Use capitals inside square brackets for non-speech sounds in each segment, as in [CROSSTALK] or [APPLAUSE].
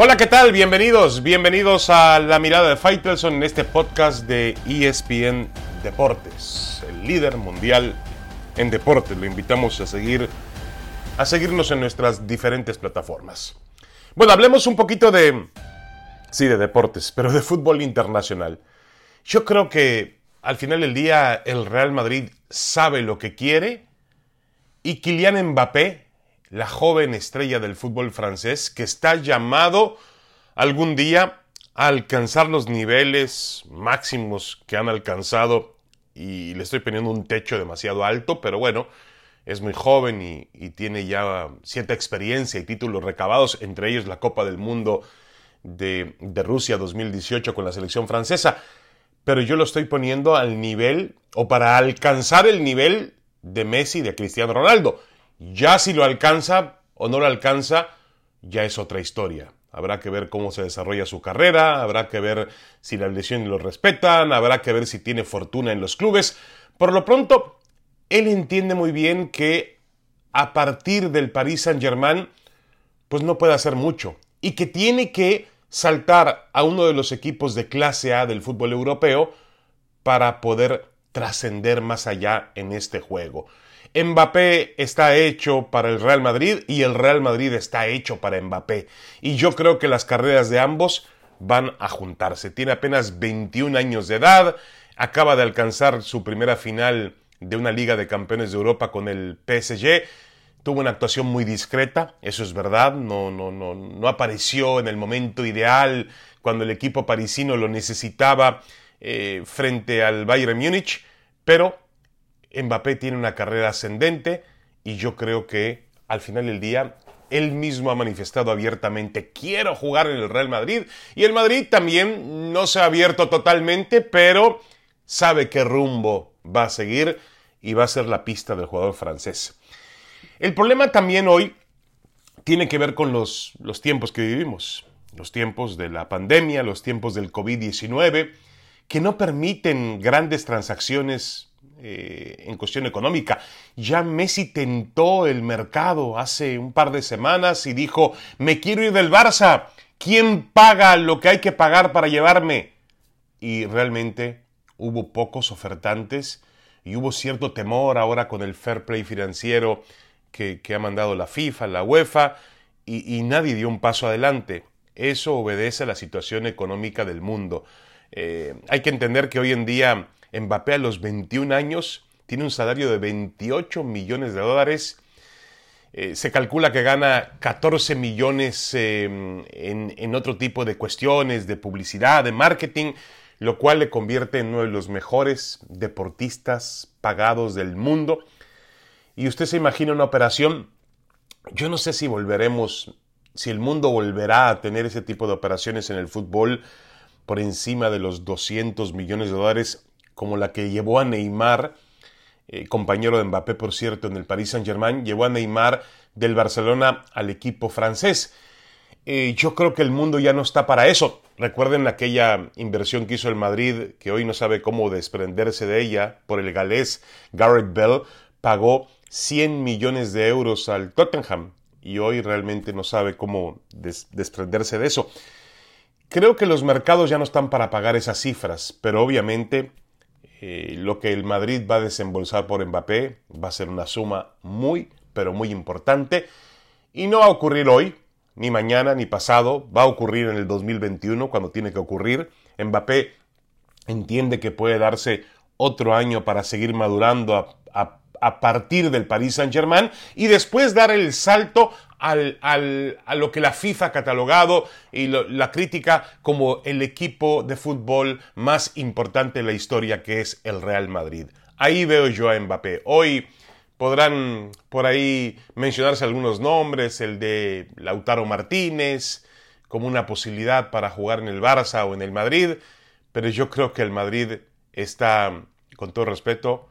Hola, ¿qué tal? Bienvenidos, bienvenidos a La Mirada de Faitelson en este podcast de ESPN Deportes, el líder mundial en deportes. Lo invitamos a seguir a seguirnos en nuestras diferentes plataformas. Bueno, hablemos un poquito de sí, de deportes, pero de fútbol internacional. Yo creo que al final del día el Real Madrid sabe lo que quiere y Kylian Mbappé la joven estrella del fútbol francés que está llamado algún día a alcanzar los niveles máximos que han alcanzado y le estoy poniendo un techo demasiado alto, pero bueno, es muy joven y, tiene ya cierta experiencia y títulos recabados, entre ellos la Copa del Mundo de, de Rusia 2018 con la selección francesa, pero yo lo estoy poniendo al nivel o para alcanzar el nivel de Messi de Cristiano Ronaldo. Ya si lo alcanza o no lo alcanza, ya es otra historia. Habrá que ver cómo se desarrolla su carrera, habrá que ver si las lesiones lo respetan, habrá que ver si tiene fortuna en los clubes. Por lo pronto, él entiende muy bien que a partir del Paris Saint-Germain, pues no puede hacer mucho y que tiene que saltar a uno de los equipos de clase A del fútbol europeo para poder trascender más allá en este juego. Mbappé está hecho para el Real Madrid y el Real Madrid está hecho para Mbappé. Y yo creo que las carreras de ambos van a juntarse. Tiene apenas 21 años de edad, acaba de alcanzar su primera final de una Liga de Campeones de Europa con el PSG. Tuvo una actuación muy discreta, eso es verdad, no, no, no, no apareció en el momento ideal cuando el equipo parisino lo necesitaba eh, frente al Bayern Múnich, pero Mbappé tiene una carrera ascendente y yo creo que al final del día él mismo ha manifestado abiertamente quiero jugar en el Real Madrid y el Madrid también no se ha abierto totalmente, pero sabe qué rumbo va a seguir y va a ser la pista del jugador francés. El problema también hoy tiene que ver con los, los tiempos que vivimos, los tiempos de la pandemia, los tiempos del COVID-19, que no permiten grandes transacciones eh, en cuestión económica. Ya Messi tentó el mercado hace un par de semanas y dijo, me quiero ir del Barça, ¿quién paga lo que hay que pagar para llevarme? Y realmente hubo pocos ofertantes y hubo cierto temor ahora con el fair play financiero que, ha mandado la FIFA, la UEFA, y, nadie dio un paso adelante. Eso obedece a la situación económica del mundo. Eh, hay que entender que hoy en día Mbappé a los 21 años tiene un salario de 28 millones de dólares. Eh, se calcula que gana 14 millones em, en, otro tipo de cuestiones, de publicidad, de marketing, lo cual le convierte en uno de los mejores deportistas pagados del mundo. Y usted se imagina una operación, yo no sé si volveremos, si el mundo volverá a tener ese tipo de operaciones en el fútbol por encima de los 200 millones de dólares como la que llevó a Neymar, eh, compañero de Mbappé por cierto en el Paris Saint Germain, llevó a Neymar del Barcelona al equipo francés. Eh, yo creo que el mundo ya no está para eso. Recuerden aquella inversión que hizo el Madrid, que hoy no sabe cómo desprenderse de ella, por el galés Garrett Bell, pagó 100 millones de euros al Tottenham y hoy realmente no sabe cómo desprenderse de eso. Creo que los mercados ya no están para pagar esas cifras, pero obviamente eh, lo que el Madrid va a desembolsar por Mbappé va a ser una suma muy, pero muy importante. Y no va a ocurrir hoy, ni mañana, ni pasado. Va a ocurrir en el 2021, cuando tiene que ocurrir. Mbappé entiende que puede darse otro año para seguir madurando a, a partir del Paris Saint-Germain y después dar el salto al, a lo que la FIFA ha catalogado y la crítica como el equipo de fútbol más importante de la historia que es el Real Madrid. Ahí veo yo a Mbappé. Hoy podrán por ahí mencionarse algunos nombres, el de Lautaro Martínez, como una posibilidad para jugar en el Barça o en el Madrid, pero yo creo que el Madrid está, con todo respeto,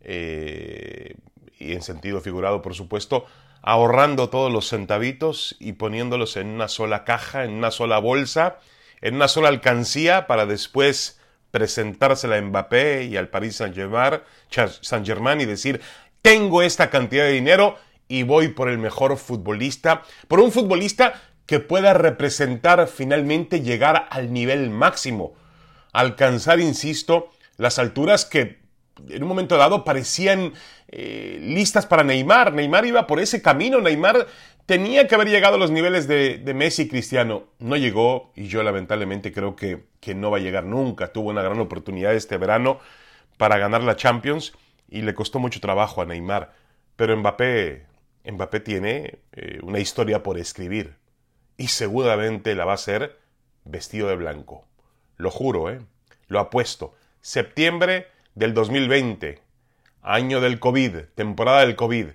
eh, y en sentido figurado por supuesto, ahorrando todos los centavitos y poniéndolos en una sola caja, en una sola bolsa, en una sola alcancía para después presentársela a Mbappé y al Paris Saint-Germain y decir, tengo esta cantidad de dinero y voy por el mejor futbolista, por un futbolista que pueda representar finalmente llegar al nivel máximo, alcanzar, insisto, las alturas que en un momento dado parecían eh, listas para Neymar. Neymar iba por ese camino, Neymar tenía que haber llegado a los niveles de, Messi y Cristiano. No llegó y yo lamentablemente creo que, que no va a llegar nunca. Tuvo una gran oportunidad este verano para ganar la Champions y le costó mucho trabajo a Neymar. Pero Mbappé, Mbappé tiene eh, una historia por escribir y seguramente la va a ser vestido de blanco. Lo juro, ¿eh? Lo apuesto. Septiembre del 2020, año del COVID, temporada del COVID,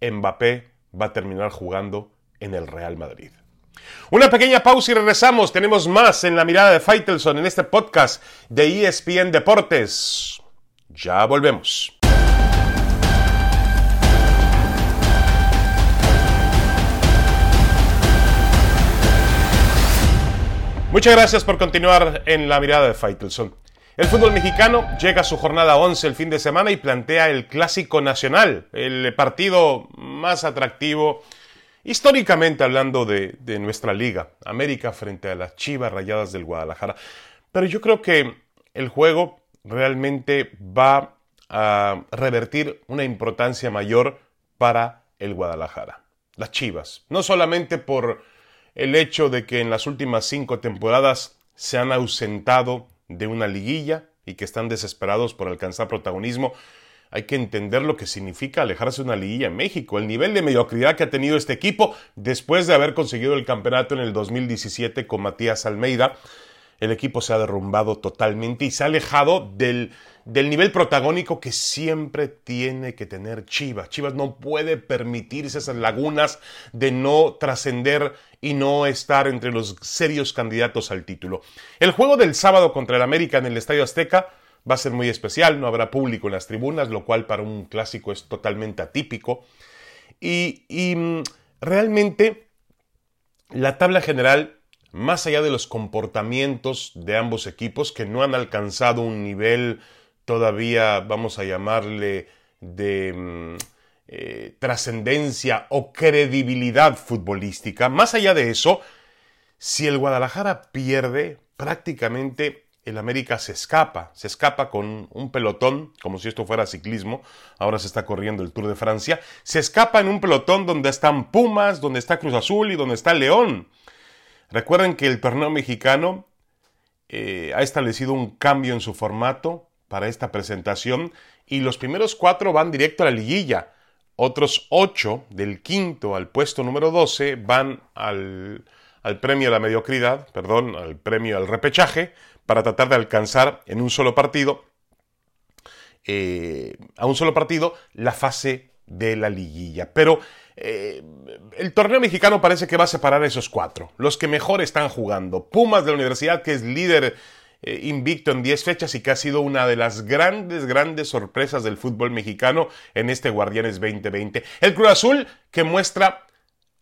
Mbappé va a terminar jugando en el Real Madrid. Una pequeña pausa y regresamos. Tenemos más en la mirada de Faitelson en este podcast de ESPN Deportes. Ya volvemos. Muchas gracias por continuar en la mirada de Faitelson. El fútbol mexicano llega a su jornada 11 el fin de semana y plantea el clásico nacional, el partido más atractivo históricamente hablando de, de, nuestra liga, América frente a las Chivas Rayadas del Guadalajara. Pero yo creo que el juego realmente va a revertir una importancia mayor para el Guadalajara. Las Chivas, no solamente por el hecho de que en las últimas cinco temporadas se han ausentado de una liguilla y que están desesperados por alcanzar protagonismo, hay que entender lo que significa alejarse de una liguilla en México, el nivel de mediocridad que ha tenido este equipo después de haber conseguido el campeonato en el 2017 con Matías Almeida. El equipo se ha derrumbado totalmente y se ha alejado del del nivel protagónico que siempre tiene que tener Chivas. Chivas no puede permitirse esas lagunas de no trascender y no estar entre los serios candidatos al título. El juego del sábado contra el América en el Estadio Azteca va a ser muy especial, no habrá público en las tribunas, lo cual para un clásico es totalmente atípico. Y, mm, realmente la tabla general más allá de los comportamientos de ambos equipos que no han alcanzado un nivel todavía, vamos a llamarle, de mm, eh, trascendencia o credibilidad futbolística. Más allá de eso, si el Guadalajara pierde, prácticamente el América se escapa, se escapa con un pelotón, como si esto fuera ciclismo, ahora se está corriendo el Tour de Francia, se escapa en un pelotón donde están Pumas, donde está Cruz Azul y donde está León. Recuerden que el torneo mexicano eh, ha establecido un cambio en su formato, para esta presentación y los primeros cuatro van directo a la liguilla. Otros ocho, del quinto al puesto número 12, van al, premio a la mediocridad, perdón, al premio al repechaje, para tratar de alcanzar en un solo partido, eh, a un solo partido, la fase de la liguilla. Pero eh, el torneo mexicano parece que va a separar a esos cuatro, los que mejor están jugando. Pumas de la universidad, que es líder eh, invicto en 10 fechas y que ha sido una de las grandes, grandes sorpresas del fútbol mexicano en este Guardianes 2020. El Cruz Azul que muestra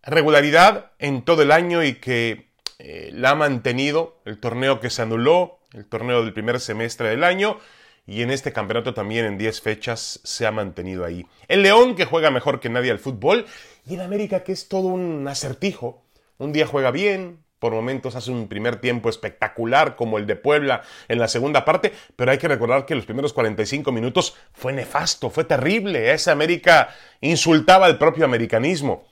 regularidad en todo el año y que eh, la ha mantenido, el torneo que se anuló, el torneo del primer semestre del año, y en este campeonato también en 10 fechas se ha mantenido ahí. El León que juega mejor que nadie al fútbol, y el América que es todo un acertijo. Un día juega bien, por momentos hace un primer tiempo espectacular como el de Puebla en la segunda parte, pero hay que recordar que los primeros 45 minutos fue nefasto, fue terrible. Esa América insultaba al propio americanismo.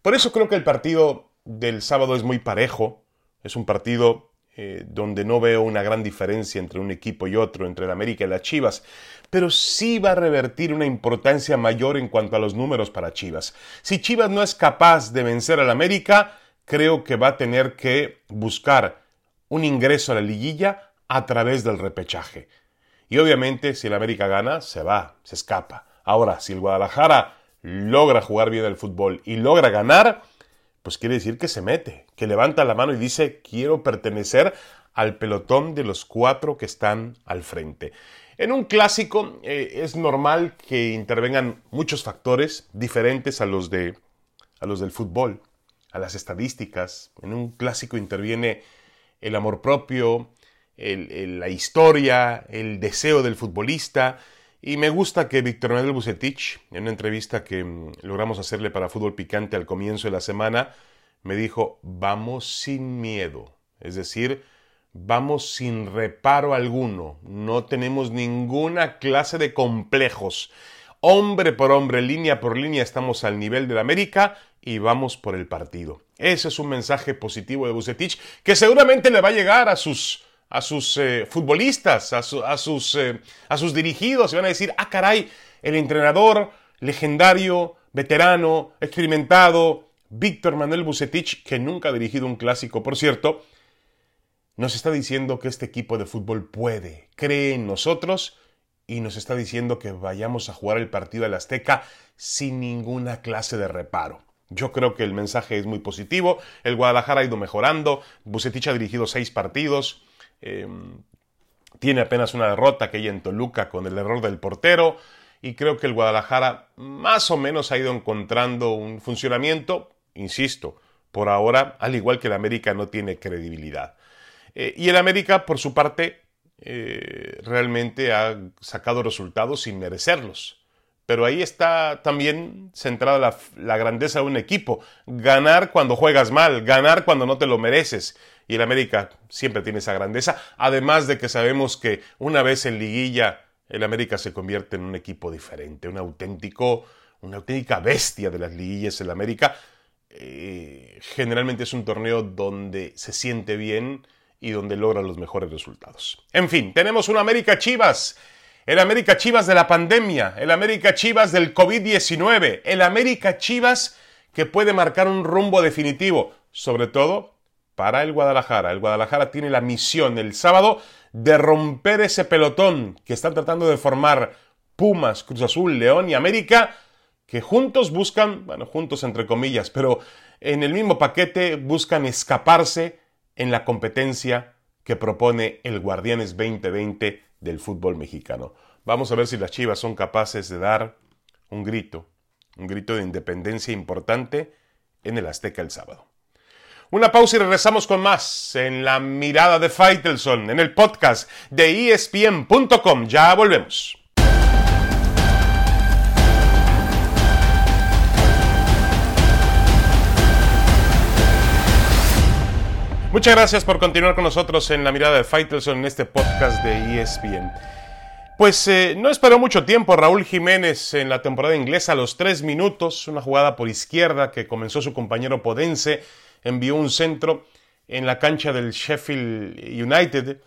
Por eso creo que el partido del sábado es muy parejo. Es un partido eh, donde no veo una gran diferencia entre un equipo y otro, entre el América y las Chivas, pero sí va a revertir una importancia mayor en cuanto a los números para Chivas. Si Chivas no es capaz de vencer al América, creo que va a tener que buscar un ingreso a la liguilla a través del repechaje. Y obviamente si el América gana, se va, se escapa. Ahora, si el Guadalajara logra jugar bien el fútbol y logra ganar, pues quiere decir que se mete, que levanta la mano y dice quiero pertenecer al pelotón de los cuatro que están al frente. En un clásico eh, es normal que intervengan muchos factores diferentes a los, de, a los del fútbol a las estadísticas. En un clásico interviene el amor propio, la historia, el deseo del futbolista. Y me gusta que Víctor Manuel Bucetich, en una entrevista que mm, logramos hacerle para Fútbol Picante al comienzo de la semana, me dijo, vamos sin miedo, es decir, vamos sin reparo alguno, no tenemos ninguna clase de complejos. Hombre por hombre, línea por línea, estamos al nivel del América y vamos por el partido. Ese es un mensaje positivo de Bucetich que seguramente le va a llegar a sus, a sus eh, futbolistas, a, sus, eh, a sus dirigidos y van a decir, ah, caray, el entrenador legendario, veterano, experimentado, Víctor Manuel Bucetich, que nunca ha dirigido un clásico, por cierto, nos está diciendo que este equipo de fútbol puede, cree en nosotros y nos está diciendo que vayamos a jugar el partido del Azteca sin ninguna clase de reparo. Yo creo que el mensaje es muy positivo. El Guadalajara ha ido mejorando. Bucetich ha dirigido seis partidos. Em, tiene apenas una derrota aquella en Toluca con el error del portero. Y creo que el Guadalajara más o menos ha ido encontrando un funcionamiento. Insisto, por ahora, al igual que el América, no tiene credibilidad. Eh, y el América, por su parte, eh, realmente ha sacado resultados sin merecerlos. Pero ahí está también centrada la, grandeza de un equipo. Ganar cuando juegas mal, ganar cuando no te lo mereces. Y el América siempre tiene esa grandeza. Además de que sabemos que una vez en liguilla, el América se convierte en un equipo diferente, un auténtico, una auténtica bestia de las liguillas. El América eh, generalmente es un torneo donde se siente bien y donde logra los mejores resultados. En fin, tenemos un América Chivas el América Chivas de la pandemia, el América Chivas del COVID-19, el América Chivas que puede marcar un rumbo definitivo, sobre todo para el Guadalajara. El Guadalajara tiene la misión el sábado de romper ese pelotón que están tratando de formar Pumas, Cruz Azul, León y América, que juntos buscan, bueno, juntos entre comillas, pero en el mismo paquete buscan escaparse en la competencia que propone el Guardianes 2020 del fútbol mexicano. Vamos a ver si las Chivas son capaces de dar un grito, un grito de independencia importante en el Azteca el sábado. Una pausa y regresamos con más en la mirada de Faitelson, en el podcast de espn.com. Ya volvemos. Muchas gracias por continuar con nosotros en la mirada de Faitelson en este podcast de ESPN. Pues eh, no esperó mucho tiempo Raúl Jiménez en la temporada inglesa, a los tres minutos, una jugada por izquierda que comenzó su compañero Podense, envió un centro en la cancha del Sheffield United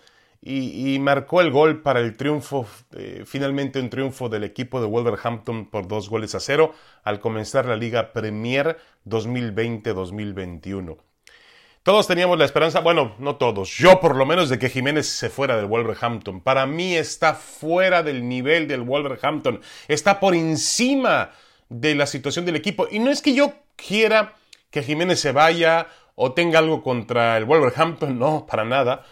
y, marcó el gol para el triunfo, eh, finalmente un triunfo del equipo de Wolverhampton por dos goles a cero al comenzar la Liga Premier 2020-2021. Todos teníamos la esperanza, bueno, no todos, yo por lo menos de que Jiménez se fuera del Wolverhampton. Para mí está fuera del nivel del Wolverhampton, está por encima de la situación del equipo. Y no es que yo quiera que Jiménez se vaya o tenga algo contra el Wolverhampton, [LAUGHS] no, para nada,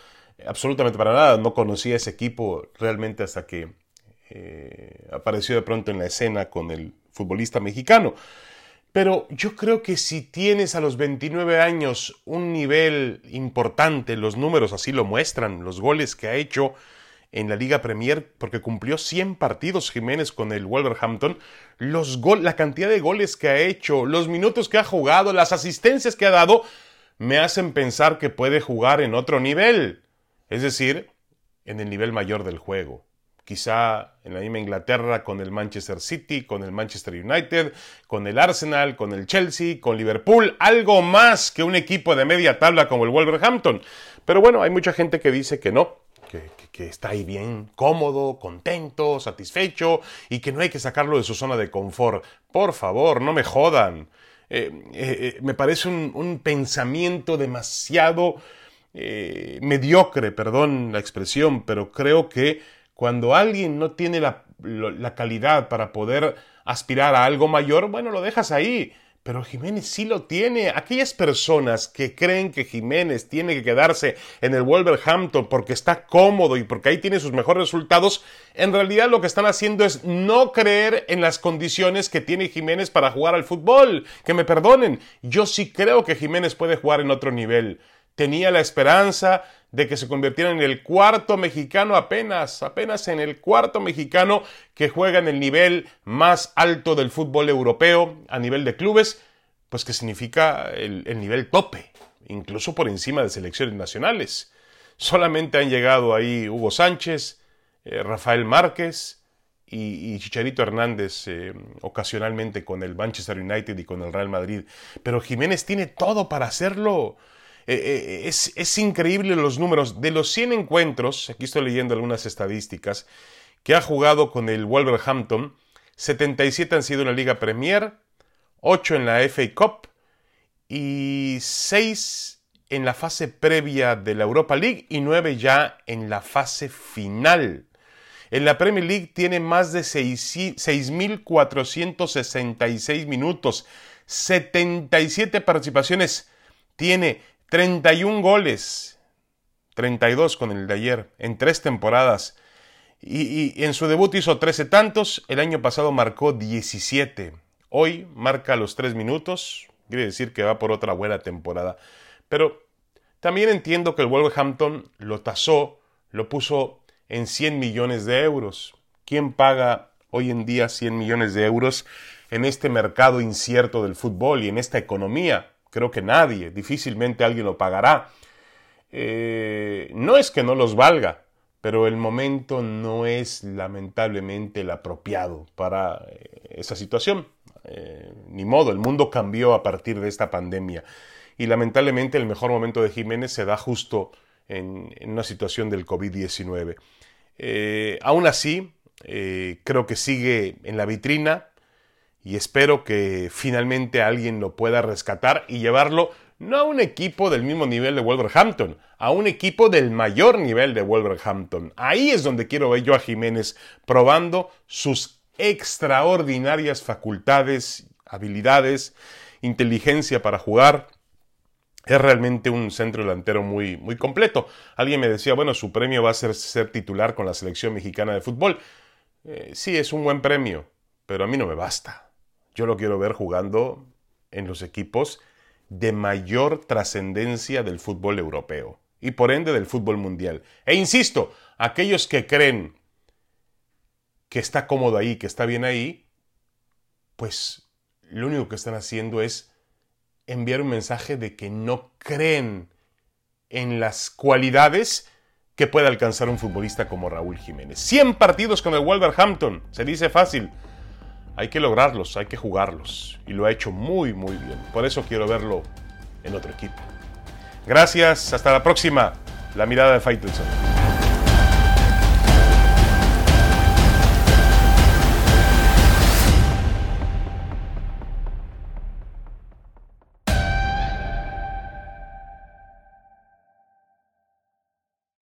absolutamente para nada. No conocía ese equipo realmente hasta que eh, apareció de pronto en la escena con el futbolista mexicano. Pero yo creo que si tienes a los 29 años un nivel importante, los números así lo muestran, los goles que ha hecho en la Liga Premier, porque cumplió 100 partidos Jiménez con el Wolverhampton, los la cantidad de goles que ha hecho, los minutos que ha jugado, las asistencias que ha dado, me hacen pensar que puede jugar en otro nivel, es decir, en el nivel mayor del juego. Quizá en la misma Inglaterra con el Manchester City, con el Manchester United, con el Arsenal, con el Chelsea, con Liverpool, algo más que un equipo de media tabla como el Wolverhampton. Pero bueno, hay mucha gente que dice que no, que, está ahí bien cómodo, contento, satisfecho y que no hay que sacarlo de su zona de confort. Por favor, no me jodan. Eh, eh, eh, me parece un, pensamiento demasiado mediocre, perdón la expresión, pero creo que cuando alguien no tiene la, calidad para poder aspirar a algo mayor, bueno, lo dejas ahí. Pero Jiménez sí lo tiene. Aquellas personas que creen que Jiménez tiene que quedarse en el Wolverhampton porque está cómodo y porque ahí tiene sus mejores resultados, en realidad lo que están haciendo es no creer en las condiciones que tiene Jiménez para jugar al fútbol. Que me perdonen, yo sí creo que Jiménez puede jugar en otro nivel. Tenía la esperanza de que se convirtiera en el cuarto mexicano apenas, apenas en el cuarto mexicano que juega en el nivel más alto del fútbol europeo a nivel de clubes, pues que significa el, nivel tope, incluso por encima de selecciones nacionales. Solamente han llegado ahí Hugo Sánchez, eh, Rafael Márquez y, Chicharito Hernández eh, ocasionalmente con el Manchester United y con el Real Madrid. Pero Jiménez tiene todo para hacerlo. Eh, es, es, increíble los números. De los 100 encuentros, aquí estoy leyendo algunas estadísticas, que ha jugado con el Wolverhampton, 77 han sido en la Liga Premier, 8 en la FA Cup y 6 en la fase previa de la Europa League y 9 ya en la fase final. En la Premier League tiene más de 6.466 minutos, 77 participaciones, tiene 31 goles, 32 con el de ayer, en tres temporadas. Y, en su debut hizo 13 tantos, el año pasado marcó 17. Hoy marca los tres minutos, quiere decir que va por otra buena temporada. Pero también entiendo que el Wolverhampton lo tasó, lo puso en 100 millones de euros. ¿Quién paga hoy en día 100 millones de euros en este mercado incierto del fútbol y en esta economía? Creo que nadie, difícilmente alguien lo pagará. Eh, no es que no los valga, pero el momento no es lamentablemente el apropiado para eh, esa situación. Eh, ni modo, el mundo cambió a partir de esta pandemia. Y lamentablemente el mejor momento de Jiménez se da justo en, una situación del COVID-19. Eh, aún así, creo que sigue en la vitrina y espero que finalmente alguien lo pueda rescatar y llevarlo no a un equipo del mismo nivel de Wolverhampton, a un equipo del mayor nivel de Wolverhampton. Ahí es donde quiero ver yo a Jiménez probando sus extraordinarias facultades, habilidades, inteligencia para jugar. Es realmente un centro delantero muy, muy completo. Alguien me decía, bueno, su premio va a ser ser titular con la selección mexicana de fútbol. Eh, sí, es un buen premio, pero a mí no me basta. Yo lo quiero ver jugando en los equipos de mayor trascendencia del fútbol europeo y por ende del fútbol mundial. E insisto, aquellos que creen que está cómodo ahí, que está bien ahí, pues lo único que están haciendo es enviar un mensaje de que no creen en las cualidades que puede alcanzar un futbolista como Raúl Jiménez. 100 partidos con el Wolverhampton, se dice fácil. Hay que lograrlos, hay que jugarlos. Y lo ha hecho muy, muy bien. Por eso quiero verlo en otro equipo. Gracias, hasta la próxima. La mirada de Faitelson.